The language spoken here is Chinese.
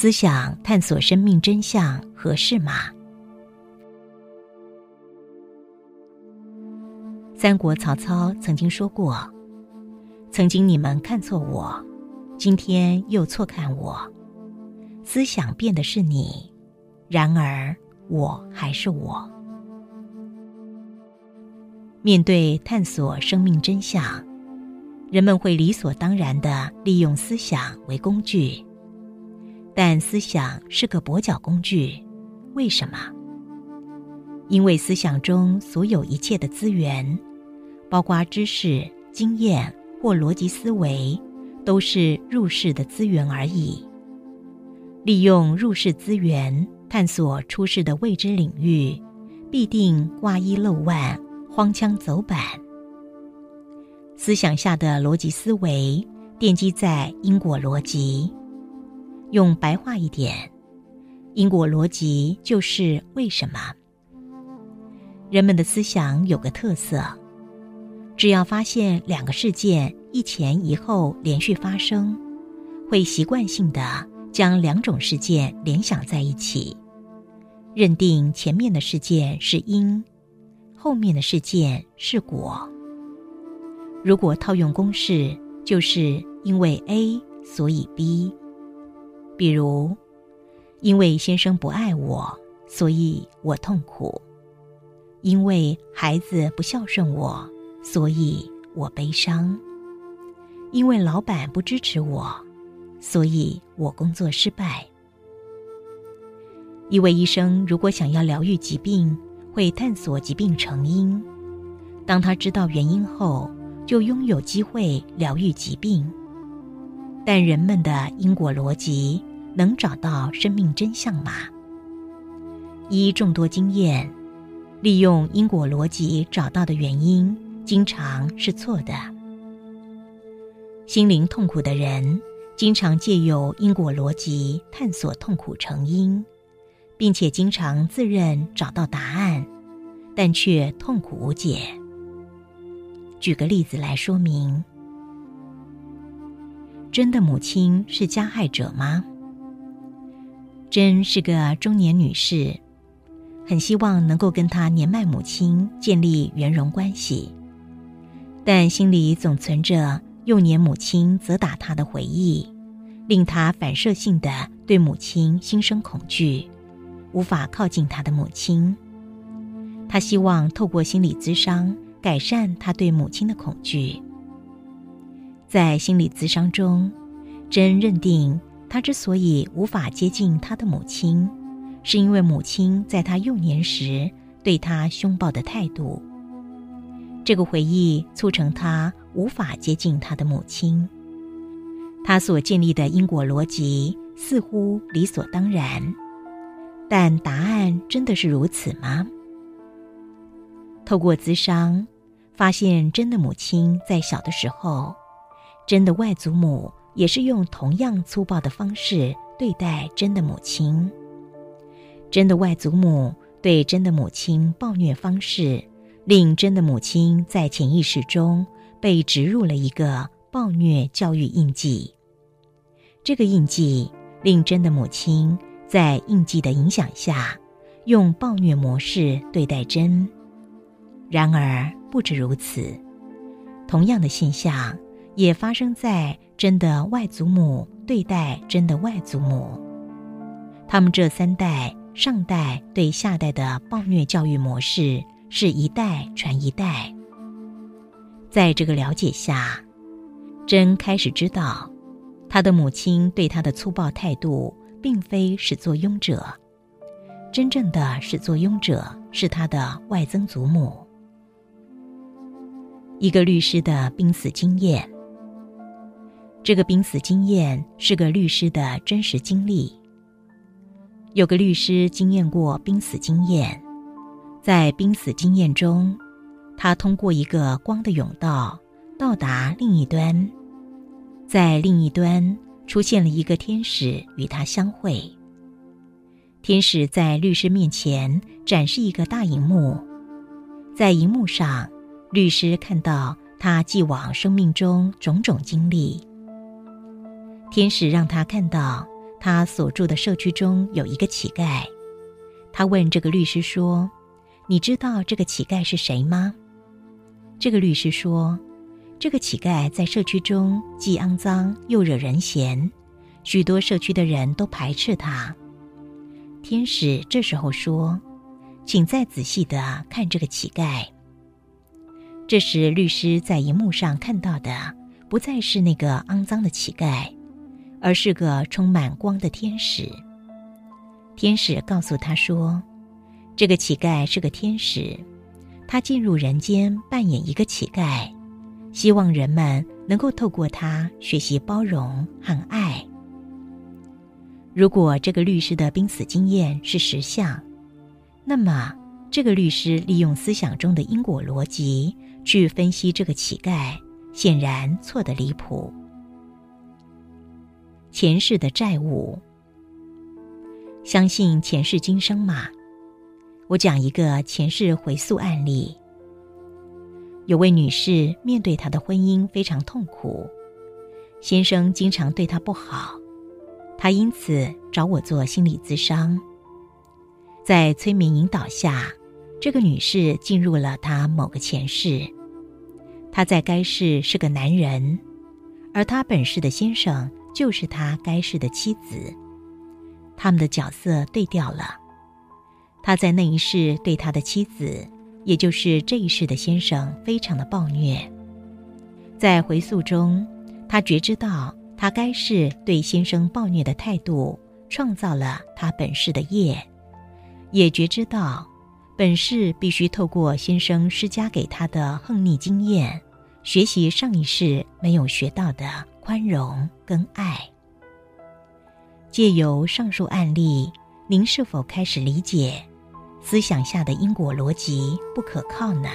思想探索生命真相合适吗？三国曹操曾经说过：“曾经你们看错我，今天又错看我。思想变的是你，然而我还是我。”面对探索生命真相，人们会理所当然的利用思想为工具，但思想是个跛脚工具，为什么？因为思想中所有一切的资源。包括知识、经验或逻辑思维，都是入世的资源而已。利用入世资源探索出世的未知领域，必定挂一漏万、荒腔走板。思想下的逻辑思维奠基在因果逻辑。用白话一点，因果逻辑就是为什么。人们的思想有个特色。只要发现两个事件一前一后连续发生，会习惯性的将两种事件联想在一起，认定前面的事件是因，后面的事件是果。如果套用公式，就是因为 A 所以 B。比如，因为先生不爱我，所以我痛苦；因为孩子不孝顺我。所以我悲伤，因为老板不支持我，所以我工作失败。一位医生如果想要疗愈疾病，会探索疾病成因。当他知道原因后，就拥有机会疗愈疾病。但人们的因果逻辑能找到生命真相吗？依众多经验，利用因果逻辑找到的原因。经常是错的。心灵痛苦的人，经常借由因果逻辑探索痛苦成因，并且经常自认找到答案，但却痛苦无解。举个例子来说明：真的母亲是加害者吗？真是个中年女士，很希望能够跟她年迈母亲建立圆融关系。但心里总存着幼年母亲责打她的回忆，令她反射性的对母亲心生恐惧，无法靠近她的母亲。他希望透过心理咨商改善他对母亲的恐惧。在心理咨商中，真认定他之所以无法接近他的母亲，是因为母亲在他幼年时对他凶暴的态度。这个回忆促成他无法接近他的母亲。他所建立的因果逻辑似乎理所当然，但答案真的是如此吗？透过咨商，发现真的母亲在小的时候，真的外祖母也是用同样粗暴的方式对待真的母亲。真的外祖母对真的母亲暴虐方式。令真的母亲在潜意识中被植入了一个暴虐教育印记。这个印记令真的母亲在印记的影响下，用暴虐模式对待真。然而不止如此，同样的现象也发生在真的外祖母对待真的外祖母。他们这三代上代对下代的暴虐教育模式。是一代传一代，在这个了解下，真开始知道，他的母亲对他的粗暴态度，并非始作俑者，真正的始作俑者是他的外曾祖母。一个律师的濒死经验，这个濒死经验是个律师的真实经历。有个律师经验过濒死经验。在濒死经验中，他通过一个光的甬道到达另一端，在另一端出现了一个天使与他相会。天使在律师面前展示一个大荧幕，在荧幕上，律师看到他既往生命中种种经历。天使让他看到他所住的社区中有一个乞丐，他问这个律师说：“你知道这个乞丐是谁吗？”这个律师说：“这个乞丐在社区中既肮脏又惹人嫌，许多社区的人都排斥他。”天使这时候说：“请再仔细的看这个乞丐。”这时，律师在荧幕上看到的不再是那个肮脏的乞丐。而是个充满光的天使。天使告诉他说：“这个乞丐是个天使，他进入人间扮演一个乞丐，希望人们能够透过他学习包容和爱。如果这个律师的濒死经验是实相，那么这个律师利用思想中的因果逻辑去分析这个乞丐，显然错得离谱。”前世的债务，相信前世今生嘛？我讲一个前世回溯案例。有位女士面对她的婚姻非常痛苦，先生经常对她不好，她因此找我做心理咨商。在催眠引导下，这个女士进入了她某个前世，她在该世是个男人，而她本世的先生。就是他该世的妻子，他们的角色对调了。他在那一世对他的妻子，也就是这一世的先生，非常的暴虐。在回溯中，他觉知到他该世对先生暴虐的态度，创造了他本世的业，也觉知到本世必须透过先生施加给他的横逆经验，学习上一世没有学到的。宽容跟爱，借由上述案例，您是否开始理解思想下的因果逻辑不可靠呢？